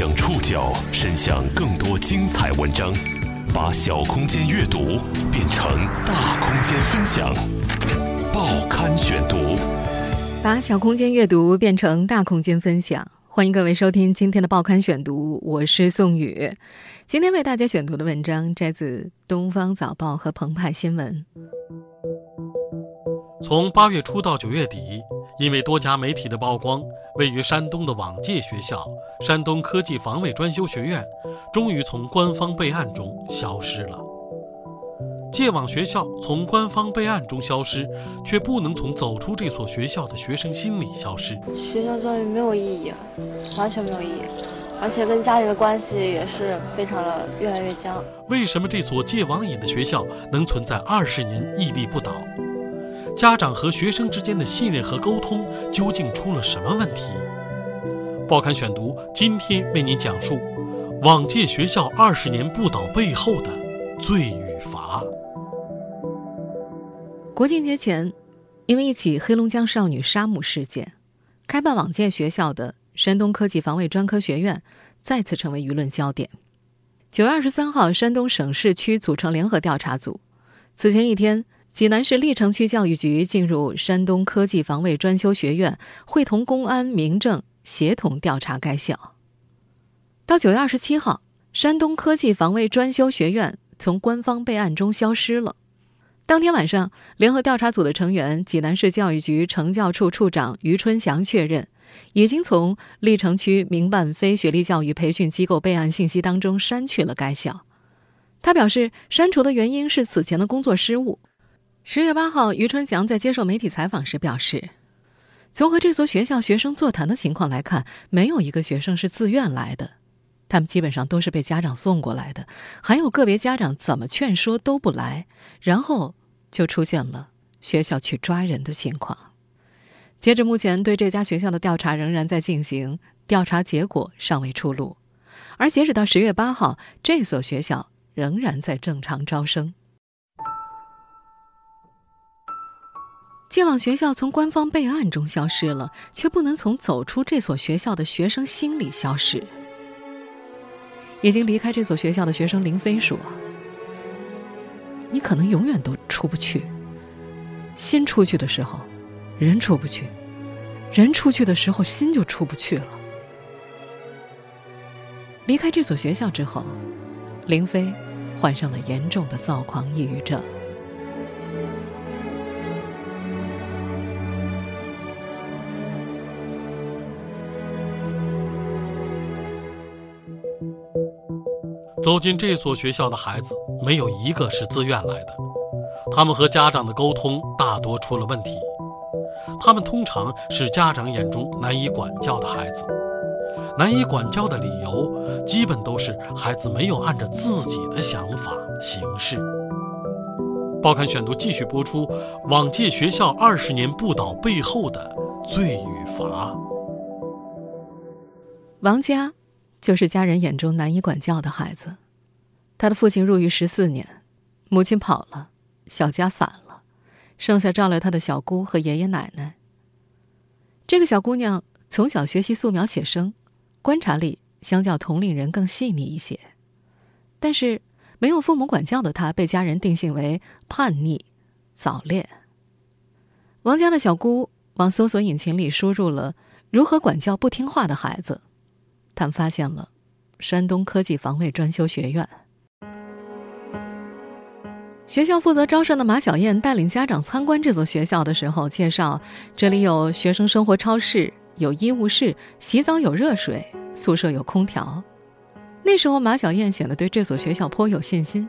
将触角伸向更多精彩文章，把小空间阅读变成大空间分享。报刊选读，把小空间阅读变成大空间分享。欢迎各位收听今天的报刊选读，我是宋宇。今天为大家选读的文章摘自《东方早报》和澎湃新闻。从八月初到九月底，因为多家媒体的曝光，位于山东的往届学校——山东科技防卫专修学院，终于从官方备案中消失了。戒网学校从官方备案中消失，却不能从走出这所学校的学生心里消失。学校教育没有意义，完全没有意义，而且跟家里的关系也是非常的越来越僵。为什么这所戒网瘾的学校能存在二十年屹立不倒？家长和学生之间的信任和沟通究竟出了什么问题？报刊选读今天为您讲述往届学校二十年不倒背后的罪与罚。国庆节前，因为一起黑龙江少女杀母事件，开办往届学校的山东科技防卫专科学院再次成为舆论焦点。九月二十三号，山东省市区组成联合调查组。此前一天，济南市历城区教育局进入山东科技防卫专修学院，会同公安、民政协同调查该校。到九月二十七号，山东科技防卫专修学院从官方备案中消失了。当天晚上，联合调查组的成员、济南市教育局成教处处长于春祥确认，已经从历城区民办非学历教育培训机构备案信息当中删去了该校。他表示，删除的原因是此前的工作失误。十月八号，于春祥在接受媒体采访时表示，从和这所学校学生座谈的情况来看，没有一个学生是自愿来的，他们基本上都是被家长送过来的，还有个别家长怎么劝说都不来，然后。就出现了学校去抓人的情况。截至目前，对这家学校的调查仍然在进行，调查结果尚未出炉。而截止到十月八号，这所学校仍然在正常招生。戒网学校从官方备案中消失了，却不能从走出这所学校的学生心里消失。已经离开这所学校的学生林飞说。你可能永远都出不去。心出去的时候，人出不去；人出去的时候，心就出不去了。离开这所学校之后，林飞患上了严重的躁狂抑郁症。走进这所学校的孩子，没有一个是自愿来的。他们和家长的沟通大多出了问题。他们通常是家长眼中难以管教的孩子。难以管教的理由，基本都是孩子没有按照自己的想法行事。报刊选读继续播出：往届学校二十年不倒背后的罪与罚。王佳。就是家人眼中难以管教的孩子，他的父亲入狱十四年，母亲跑了，小家散了，剩下照料他的小姑和爷爷奶奶。这个小姑娘从小学习素描写生，观察力相较同龄人更细腻一些，但是没有父母管教的她，被家人定性为叛逆、早恋。王家的小姑往搜索引擎里输入了“如何管教不听话的孩子”。他们发现了山东科技防卫专修学院。学校负责招生的马小燕带领家长参观这所学校的时候，介绍这里有学生生活超市，有医务室，洗澡有热水，宿舍有空调。那时候，马小燕显得对这所学校颇有信心。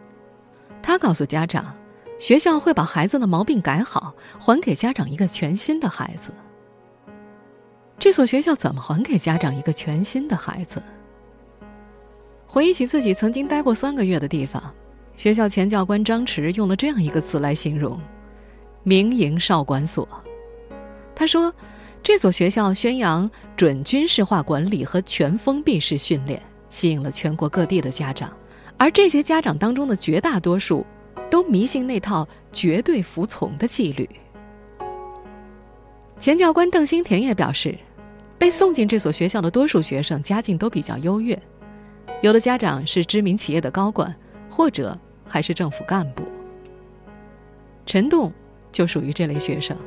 她告诉家长，学校会把孩子的毛病改好，还给家长一个全新的孩子。这所学校怎么还给家长一个全新的孩子？回忆起自己曾经待过三个月的地方，学校前教官张弛用了这样一个词来形容：“民营少管所。”他说：“这所学校宣扬准军事化管理和全封闭式训练，吸引了全国各地的家长，而这些家长当中的绝大多数，都迷信那套绝对服从的纪律。”前教官邓新田也表示。被送进这所学校的多数学生家境都比较优越，有的家长是知名企业的高管，或者还是政府干部。陈栋就属于这类学生，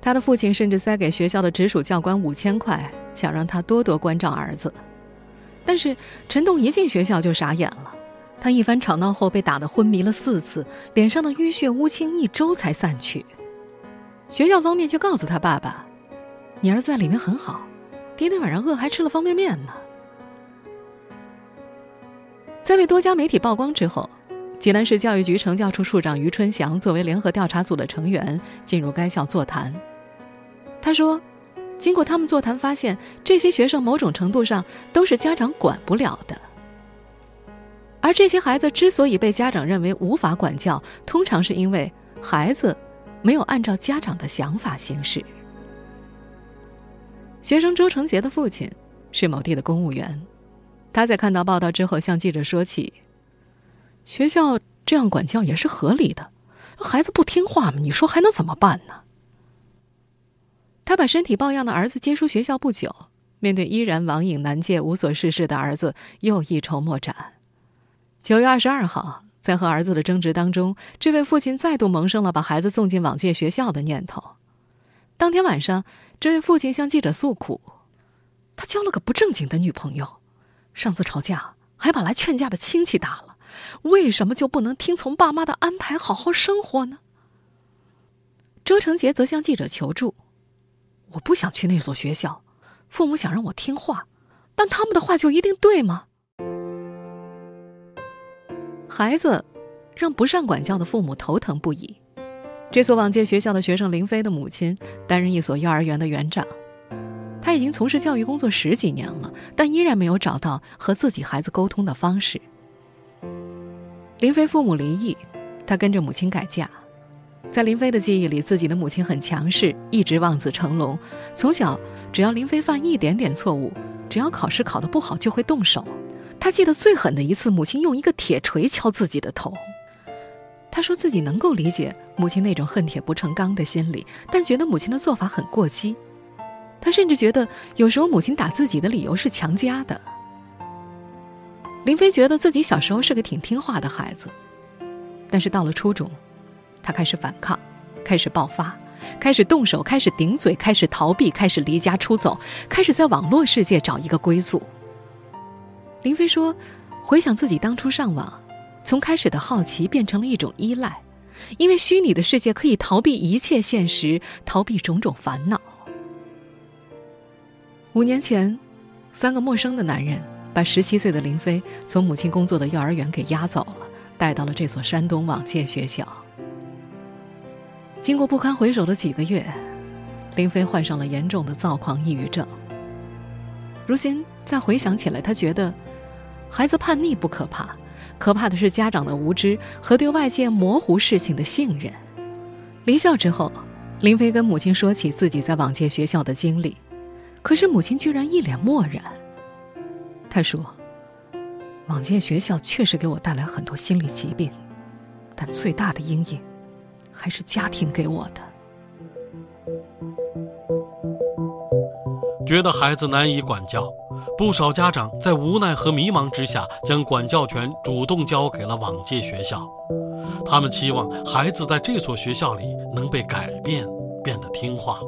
他的父亲甚至塞给学校的直属教官五千块，想让他多多关照儿子。但是陈栋一进学校就傻眼了，他一番吵闹后被打得昏迷了四次，脸上的淤血乌青一周才散去。学校方面却告诉他爸爸：“你儿子在里面很好，今天晚上饿还吃了方便面呢。”在被多家媒体曝光之后。济南市教育局成教处处长于春祥作为联合调查组的成员进入该校座谈。他说：“经过他们座谈，发现这些学生某种程度上都是家长管不了的。而这些孩子之所以被家长认为无法管教，通常是因为孩子没有按照家长的想法行事。”学生周成杰的父亲是某地的公务员，他在看到报道之后向记者说起。学校这样管教也是合理的，孩子不听话嘛，你说还能怎么办呢？他把身体抱恙的儿子接出学校不久，面对依然网瘾难戒、无所事事的儿子，又一筹莫展。九月二十二号，在和儿子的争执当中，这位父亲再度萌生了把孩子送进网戒学校的念头。当天晚上，这位父亲向记者诉苦：“他交了个不正经的女朋友，上次吵架还把来劝架的亲戚打了。”为什么就不能听从爸妈的安排，好好生活呢？周成杰则向记者求助：“我不想去那所学校，父母想让我听话，但他们的话就一定对吗？”孩子让不善管教的父母头疼不已。这所往届学校的学生林飞的母亲担任一所幼儿园的园长，他已经从事教育工作十几年了，但依然没有找到和自己孩子沟通的方式。林飞父母离异，他跟着母亲改嫁。在林飞的记忆里，自己的母亲很强势，一直望子成龙。从小，只要林飞犯一点点错误，只要考试考得不好，就会动手。他记得最狠的一次，母亲用一个铁锤敲自己的头。他说自己能够理解母亲那种恨铁不成钢的心理，但觉得母亲的做法很过激。他甚至觉得有时候母亲打自己的理由是强加的。林飞觉得自己小时候是个挺听话的孩子，但是到了初中，他开始反抗，开始爆发，开始动手，开始顶嘴，开始逃避，开始离家出走，开始在网络世界找一个归宿。林飞说：“回想自己当初上网，从开始的好奇变成了一种依赖，因为虚拟的世界可以逃避一切现实，逃避种种烦恼。”五年前，三个陌生的男人。把十七岁的林飞从母亲工作的幼儿园给押走了，带到了这所山东网戒学校。经过不堪回首的几个月，林飞患上了严重的躁狂抑郁症。如今再回想起来，他觉得孩子叛逆不可怕，可怕的是家长的无知和对外界模糊事情的信任。离校之后，林飞跟母亲说起自己在网戒学校的经历，可是母亲居然一脸漠然。他说：“往届学校确实给我带来很多心理疾病，但最大的阴影还是家庭给我的。觉得孩子难以管教，不少家长在无奈和迷茫之下，将管教权主动交给了往届学校。他们期望孩子在这所学校里能被改变，变得听话。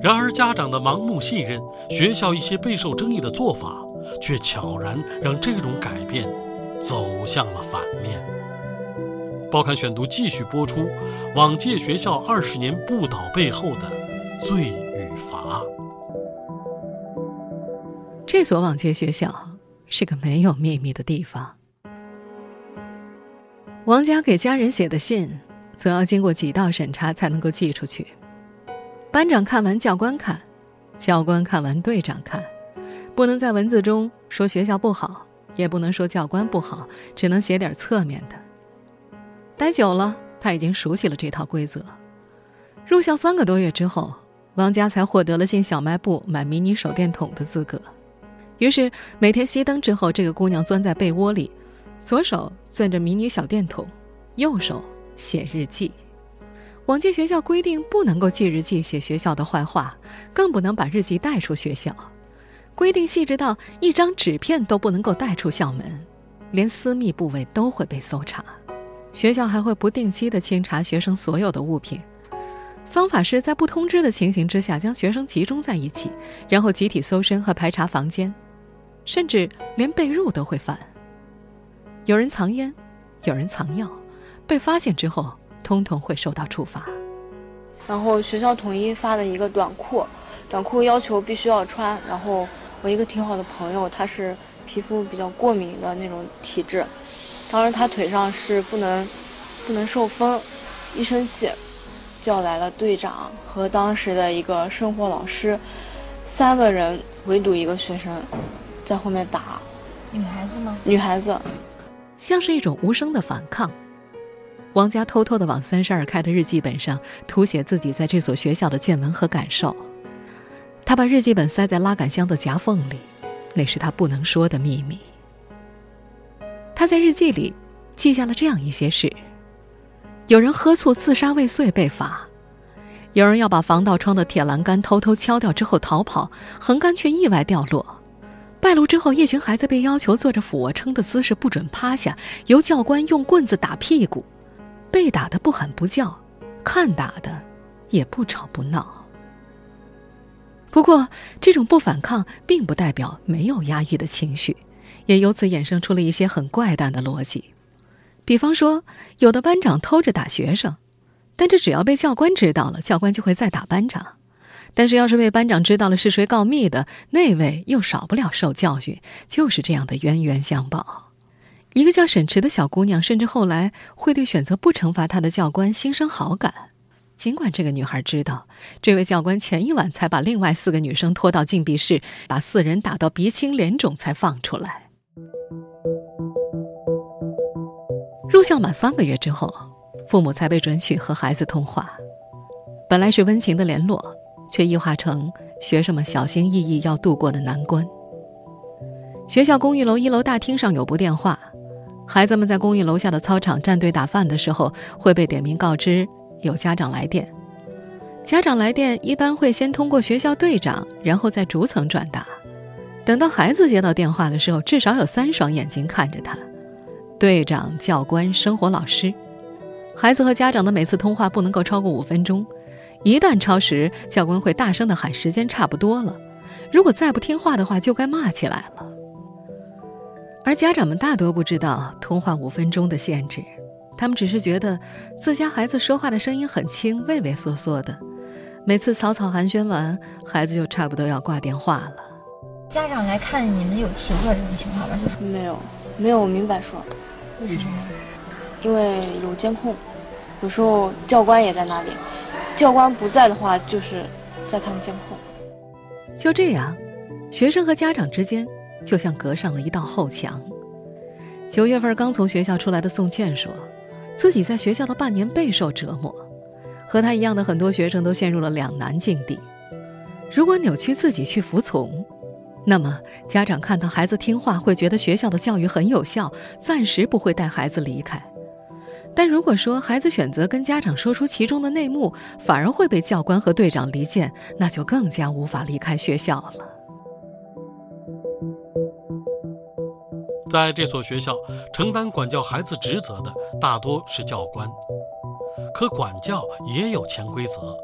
然而，家长的盲目信任，学校一些备受争议的做法。”却悄然让这种改变走向了反面。报刊选读继续播出：往届学校二十年不倒背后的罪与罚。这所往届学校是个没有秘密的地方。王佳给家人写的信，总要经过几道审查才能够寄出去。班长看完，教官看；教官看完，队长看。不能在文字中说学校不好，也不能说教官不好，只能写点侧面的。待久了，他已经熟悉了这套规则。入校三个多月之后，王佳才获得了进小卖部买迷你手电筒的资格。于是每天熄灯之后，这个姑娘钻在被窝里，左手攥着迷你小电筒，右手写日记。往届学校规定不能够记日记、写学校的坏话，更不能把日记带出学校。规定细致到一张纸片都不能够带出校门，连私密部位都会被搜查。学校还会不定期的清查学生所有的物品，方法是在不通知的情形之下将学生集中在一起，然后集体搜身和排查房间，甚至连被褥都会翻。有人藏烟，有人藏药，被发现之后。通通会受到处罚。然后学校统一发的一个短裤，短裤要求必须要穿。然后我一个挺好的朋友，他是皮肤比较过敏的那种体质，当时他腿上是不能不能受风，一生气叫来了队长和当时的一个生活老师，三个人围堵一个学生，在后面打。女孩子吗？女孩子，像是一种无声的反抗。王佳偷偷的往三十二开的日记本上涂写自己在这所学校的见闻和感受。他把日记本塞在拉杆箱的夹缝里，那是他不能说的秘密。他在日记里记下了这样一些事：有人喝醋自杀未遂被罚；有人要把防盗窗的铁栏杆偷偷敲掉之后逃跑，横杆却意外掉落；败露之后，一群孩子被要求做着俯卧撑的姿势不准趴下，由教官用棍子打屁股。被打的不喊不叫，看打的也不吵不闹。不过，这种不反抗并不代表没有压抑的情绪，也由此衍生出了一些很怪诞的逻辑。比方说，有的班长偷着打学生，但这只要被教官知道了，教官就会再打班长；但是要是被班长知道了是谁告密的，那位又少不了受教训。就是这样的冤冤相报。一个叫沈池的小姑娘，甚至后来会对选择不惩罚她的教官心生好感，尽管这个女孩知道，这位教官前一晚才把另外四个女生拖到禁闭室，把四人打到鼻青脸肿才放出来。入校满三个月之后，父母才被准许和孩子通话。本来是温情的联络，却异化成学生们小心翼翼要度过的难关。学校公寓楼一楼大厅上有部电话。孩子们在公寓楼下的操场站队打饭的时候，会被点名告知有家长来电。家长来电一般会先通过学校队长，然后在逐层转达。等到孩子接到电话的时候，至少有三双眼睛看着他：队长、教官、生活老师。孩子和家长的每次通话不能够超过五分钟，一旦超时，教官会大声的喊时间差不多了。如果再不听话的话，就该骂起来了。而家长们大多不知道通话五分钟的限制，他们只是觉得自家孩子说话的声音很轻，畏畏缩缩的。每次草草寒暄完，孩子就差不多要挂电话了。家长来看你们有提过这种情况吗？没有，没有明白说。为什么？因为有监控，有时候教官也在那里。教官不在的话，就是在看监控。就这样，学生和家长之间。就像隔上了一道厚墙。九月份刚从学校出来的宋茜说，自己在学校的半年备受折磨，和他一样的很多学生都陷入了两难境地。如果扭曲自己去服从，那么家长看到孩子听话，会觉得学校的教育很有效，暂时不会带孩子离开；但如果说孩子选择跟家长说出其中的内幕，反而会被教官和队长离间，那就更加无法离开学校了。在这所学校，承担管教孩子职责的大多是教官，可管教也有潜规则。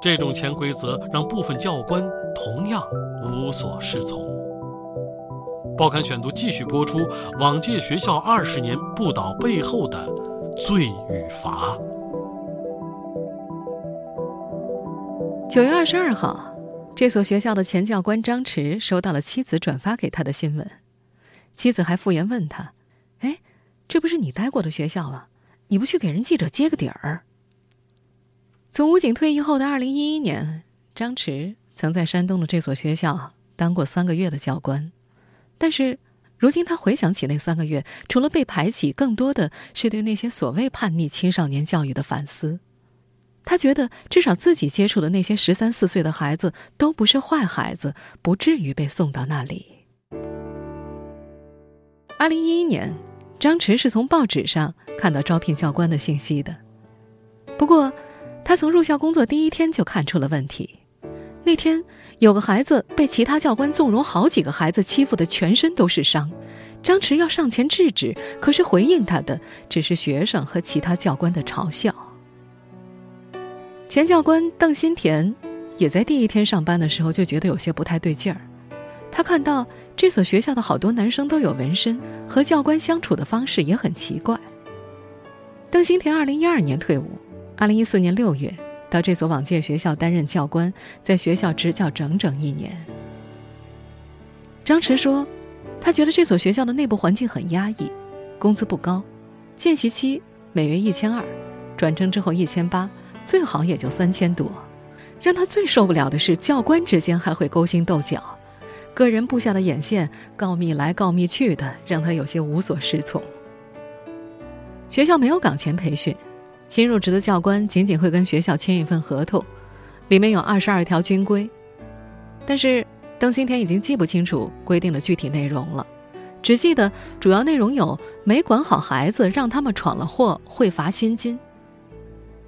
这种潜规则让部分教官同样无所适从。报刊选读继续播出：往届学校二十年不倒背后的罪与罚。九月二十二号，这所学校的前教官张弛收到了妻子转发给他的新闻。妻子还敷衍问他：“哎，这不是你待过的学校啊？你不去给人记者接个底儿？”从武警退役后的二零一一年，张弛曾在山东的这所学校当过三个月的教官，但是如今他回想起那三个月，除了被排挤，更多的是对那些所谓叛逆青少年教育的反思。他觉得，至少自己接触的那些十三四岁的孩子都不是坏孩子，不至于被送到那里。二零一一年，张弛是从报纸上看到招聘教官的信息的。不过，他从入校工作第一天就看出了问题。那天有个孩子被其他教官纵容好几个孩子欺负的全身都是伤，张弛要上前制止，可是回应他的只是学生和其他教官的嘲笑。前教官邓新田也在第一天上班的时候就觉得有些不太对劲儿，他看到这所学校的好多男生都有纹身，和教官相处的方式也很奇怪。邓新田二零一二年退伍，二零一四年六月。到这所往届学校担任教官，在学校执教整整一年。张弛说：“他觉得这所学校的内部环境很压抑，工资不高，见习期每月一千二，转正之后一千八，最好也就三千多。让他最受不了的是，教官之间还会勾心斗角，个人布下的眼线告密来告密去的，让他有些无所适从。学校没有岗前培训。”新入职的教官仅仅会跟学校签一份合同，里面有二十二条军规，但是邓新田已经记不清楚规定的具体内容了，只记得主要内容有：没管好孩子，让他们闯了祸会罚薪金。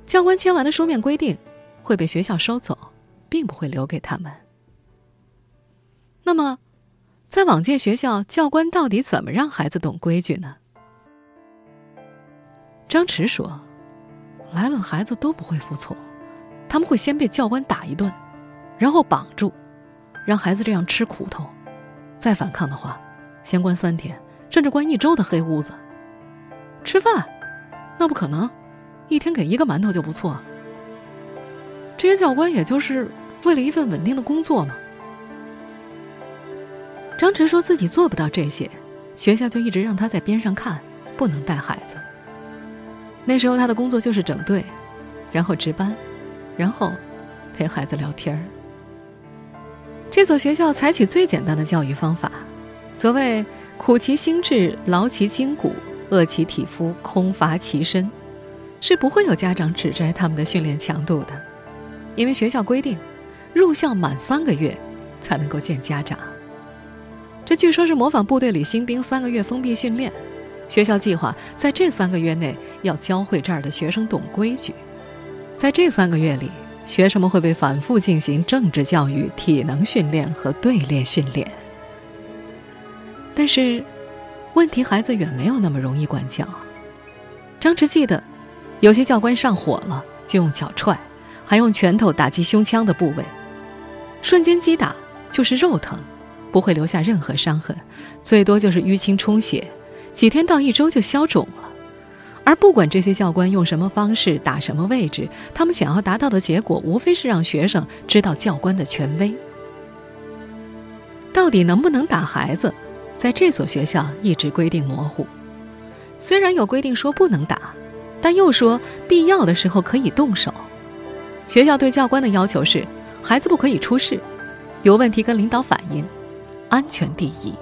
教官签完的书面规定会被学校收走，并不会留给他们。那么，在往届学校，教官到底怎么让孩子懂规矩呢？张弛说。来了，孩子都不会服从，他们会先被教官打一顿，然后绑住，让孩子这样吃苦头。再反抗的话，先关三天，甚至关一周的黑屋子。吃饭，那不可能，一天给一个馒头就不错。这些教官也就是为了一份稳定的工作嘛。张晨说自己做不到这些，学校就一直让他在边上看，不能带孩子。那时候他的工作就是整队，然后值班，然后陪孩子聊天儿。这所学校采取最简单的教育方法，所谓“苦其心志，劳其筋骨，饿其体肤，空乏其身”，是不会有家长指摘他们的训练强度的，因为学校规定，入校满三个月才能够见家长。这据说是模仿部队里新兵三个月封闭训练。学校计划在这三个月内要教会这儿的学生懂规矩，在这三个月里，学生们会被反复进行政治教育、体能训练和队列训练。但是，问题孩子远没有那么容易管教。张弛记得，有些教官上火了就用脚踹，还用拳头打击胸腔的部位，瞬间击打就是肉疼，不会留下任何伤痕，最多就是淤青充血。几天到一周就消肿了，而不管这些教官用什么方式打什么位置，他们想要达到的结果无非是让学生知道教官的权威。到底能不能打孩子，在这所学校一直规定模糊。虽然有规定说不能打，但又说必要的时候可以动手。学校对教官的要求是：孩子不可以出事，有问题跟领导反映，安全第一。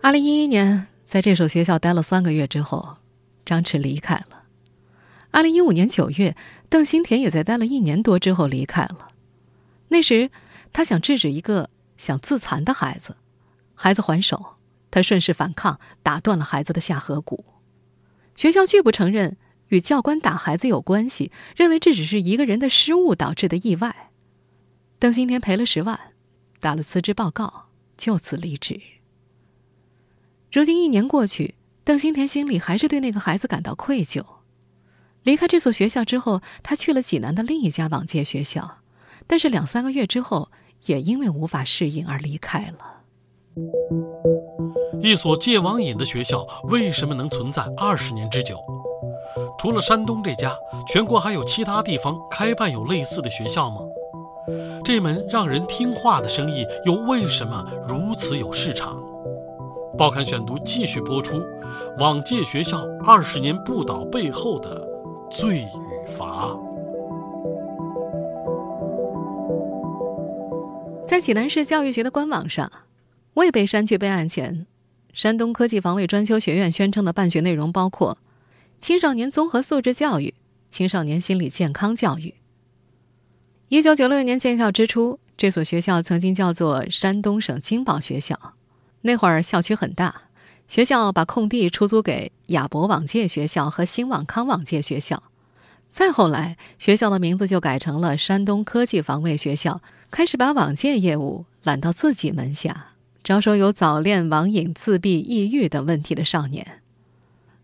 二零一一年，在这所学校待了三个月之后，张弛离开了。二零一五年九月，邓新田也在待了一年多之后离开了。那时，他想制止一个想自残的孩子，孩子还手，他顺势反抗，打断了孩子的下颌骨。学校拒不承认与教官打孩子有关系，认为这只是一个人的失误导致的意外。邓新田赔了十万，打了辞职报告，就此离职。如今一年过去，邓新田心里还是对那个孩子感到愧疚。离开这所学校之后，他去了济南的另一家往届学校，但是两三个月之后，也因为无法适应而离开了。一所戒网瘾的学校为什么能存在二十年之久？除了山东这家，全国还有其他地方开办有类似的学校吗？这门让人听话的生意又为什么如此有市场？报刊选读继续播出，往届学校二十年不倒背后的罪与罚。在济南市教育局的官网上，未被删去备案前，山东科技防卫专修学院宣称的办学内容包括青少年综合素质教育、青少年心理健康教育。一九九六年建校之初，这所学校曾经叫做山东省金宝学校。那会儿校区很大，学校把空地出租给亚博往届学校和新网康往届学校，再后来，学校的名字就改成了山东科技防卫学校，开始把网戒业务揽到自己门下，招收有早恋、网瘾、自闭、抑郁等问题的少年。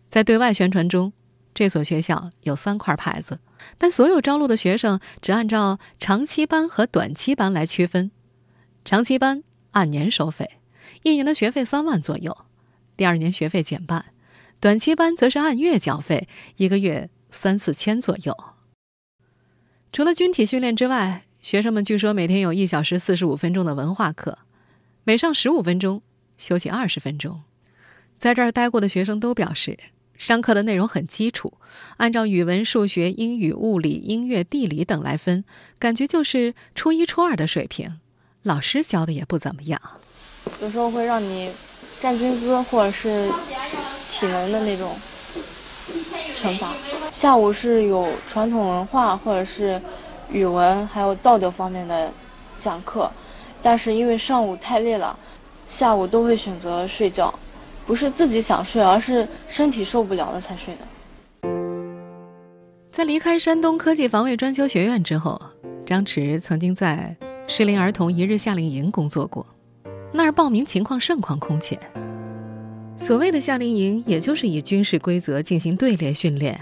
在对外宣传中，这所学校有三块牌子，但所有招录的学生只按照长期班和短期班来区分。长期班按年收费，一年的学费三万左右，第二年学费减半；短期班则是按月缴费，一个月三四千左右。除了军体训练之外，学生们据说每天有一小时四十五分钟的文化课，每上十五分钟休息二十分钟。在这儿待过的学生都表示。上课的内容很基础，按照语文、数学、英语、物理、音乐、地理等来分，感觉就是初一、初二的水平。老师教的也不怎么样，有时候会让你站军姿或者是体能的那种惩罚。下午是有传统文化或者是语文还有道德方面的讲课，但是因为上午太累了，下午都会选择睡觉。不是自己想睡，而是身体受不了了才睡的。在离开山东科技防卫专修学院之后，张弛曾经在适龄儿童一日夏令营工作过，那儿报名情况盛况空前。所谓的夏令营，也就是以军事规则进行队列训练，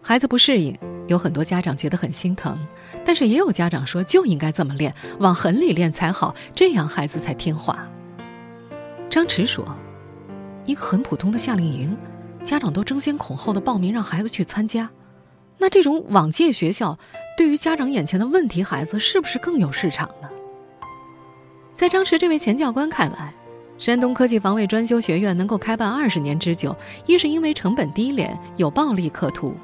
孩子不适应，有很多家长觉得很心疼，但是也有家长说就应该这么练，往狠里练才好，这样孩子才听话。张弛说。一个很普通的夏令营，家长都争先恐后的报名让孩子去参加，那这种网戒学校对于家长眼前的问题孩子是不是更有市场呢？在张弛这位前教官看来，山东科技防卫专修学院能够开办二十年之久，一是因为成本低廉，有暴利可图，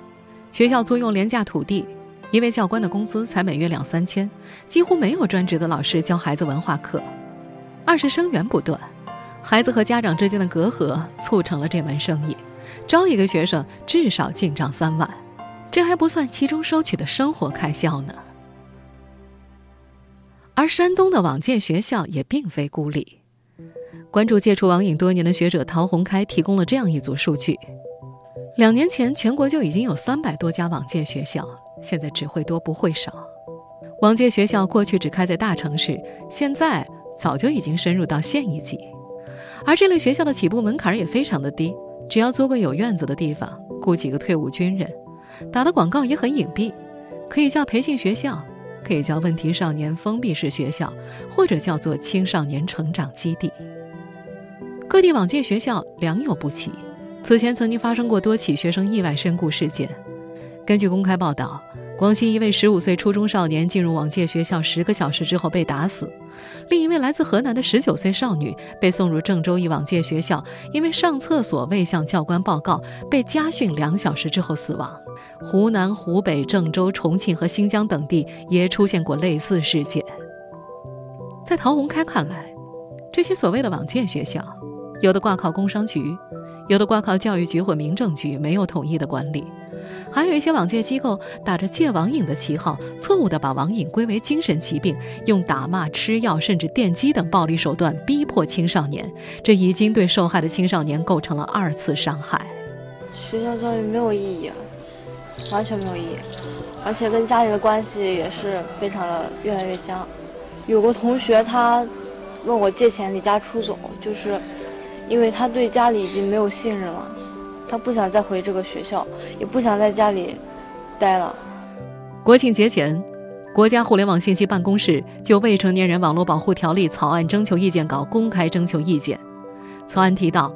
学校租用廉价土地，一位教官的工资才每月两三千，几乎没有专职的老师教孩子文化课；二是生源不断。孩子和家长之间的隔阂促成了这门生意，招一个学生至少进账三万，这还不算其中收取的生活开销呢。而山东的网戒学校也并非孤立，关注戒除网瘾多年的学者陶洪开提供了这样一组数据：两年前全国就已经有三百多家网戒学校，现在只会多不会少。网戒学校过去只开在大城市，现在早就已经深入到县一级。而这类学校的起步门槛也非常的低，只要租个有院子的地方，雇几个退伍军人，打的广告也很隐蔽，可以叫培训学校，可以叫问题少年封闭式学校，或者叫做青少年成长基地。各地网戒学校良莠不齐，此前曾经发生过多起学生意外身故事件。根据公开报道。广西一位十五岁初中少年进入网戒学校十个小时之后被打死，另一位来自河南的十九岁少女被送入郑州一网戒学校，因为上厕所未向教官报告，被家训两小时之后死亡。湖南、湖北、郑州、重庆和新疆等地也出现过类似事件。在陶宏开看来，这些所谓的网戒学校，有的挂靠工商局，有的挂靠教育局或民政局，没有统一的管理。还有一些网戒机构打着戒网瘾的旗号，错误地把网瘾归为精神疾病，用打骂、吃药甚至电击等暴力手段逼迫青少年，这已经对受害的青少年构成了二次伤害。学校教育没有意义，完全没有意义，而且跟家里的关系也是非常的越来越僵。有个同学他问我借钱离家出走，就是因为他对家里已经没有信任了。他不想再回这个学校，也不想在家里待了。国庆节前，国家互联网信息办公室就《未成年人网络保护条例》草案征求意见稿公开征求意见。草案提到，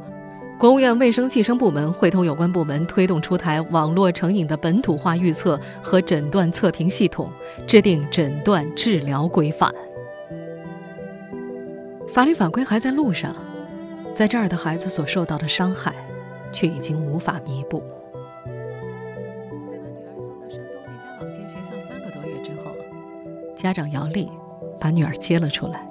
国务院卫生计生部门会同有关部门推动出台网络成瘾的本土化预测和诊断测评系统，制定诊断治疗规范。法律法规还在路上，在这儿的孩子所受到的伤害。却已经无法弥补。在把女儿送到山东那家网戒学校三个多月之后，家长姚丽把女儿接了出来，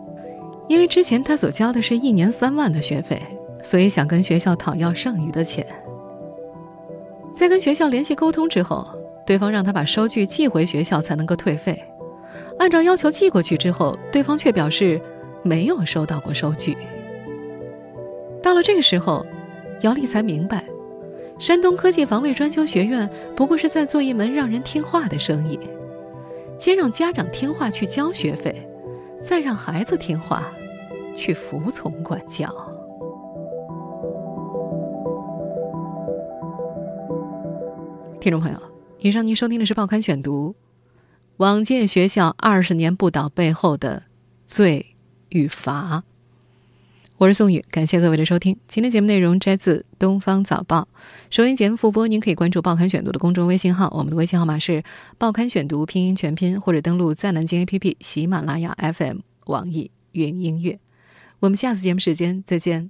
因为之前她所交的是一年三万的学费，所以想跟学校讨要剩余的钱。在跟学校联系沟通之后，对方让她把收据寄回学校才能够退费。按照要求寄过去之后，对方却表示没有收到过收据。到了这个时候。姚丽才明白，山东科技防卫专修学院不过是在做一门让人听话的生意，先让家长听话去交学费，再让孩子听话去服从管教。听众朋友，以上您收听的是《报刊选读》，往届学校二十年不倒背后的罪与罚。我是宋宇，感谢各位的收听。今天节目内容摘自《东方早报》，收音节目复播，您可以关注《报刊选读》的公众微信号，我们的微信号码是《报刊选读》拼音全拼，或者登录在南京 APP、喜马拉雅 FM、网易云音乐。我们下次节目时间再见。